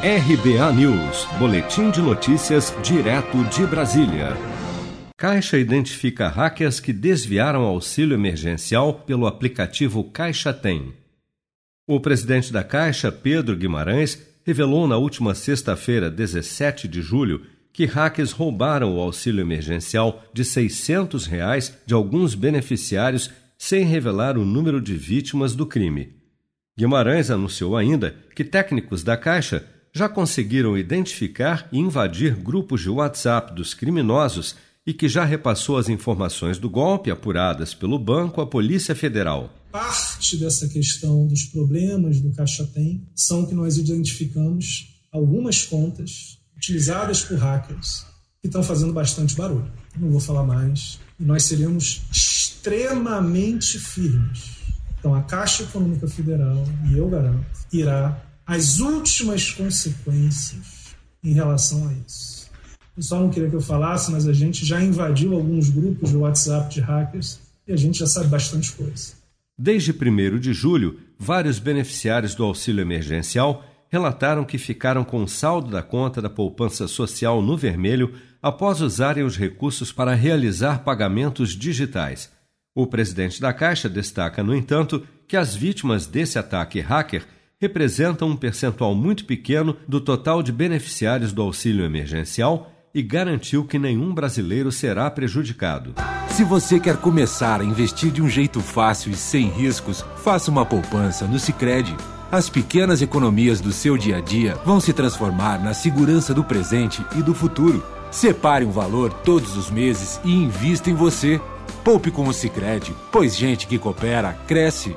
RBA News, Boletim de Notícias, direto de Brasília. Caixa identifica hackers que desviaram auxílio emergencial pelo aplicativo Caixa Tem. O presidente da Caixa, Pedro Guimarães, revelou na última sexta-feira, 17 de julho, que hackers roubaram o auxílio emergencial de 600 reais de alguns beneficiários sem revelar o número de vítimas do crime. Guimarães anunciou ainda que técnicos da Caixa já conseguiram identificar e invadir grupos de WhatsApp dos criminosos e que já repassou as informações do golpe apuradas pelo banco à Polícia Federal. Parte dessa questão dos problemas do Caixa Tem são que nós identificamos algumas contas utilizadas por hackers que estão fazendo bastante barulho. Não vou falar mais. Nós seremos extremamente firmes. Então, a Caixa Econômica Federal, e eu garanto, irá as últimas consequências em relação a isso. O pessoal não queria que eu falasse, mas a gente já invadiu alguns grupos de WhatsApp de hackers e a gente já sabe bastante coisa. Desde 1 de julho, vários beneficiários do auxílio emergencial relataram que ficaram com o saldo da conta da poupança social no vermelho após usarem os recursos para realizar pagamentos digitais. O presidente da Caixa destaca, no entanto, que as vítimas desse ataque hacker representam um percentual muito pequeno do total de beneficiários do auxílio emergencial e garantiu que nenhum brasileiro será prejudicado. Se você quer começar a investir de um jeito fácil e sem riscos, faça uma poupança no Sicredi. As pequenas economias do seu dia a dia vão se transformar na segurança do presente e do futuro. Separe um valor todos os meses e invista em você. Poupe com o Sicredi, pois gente que coopera cresce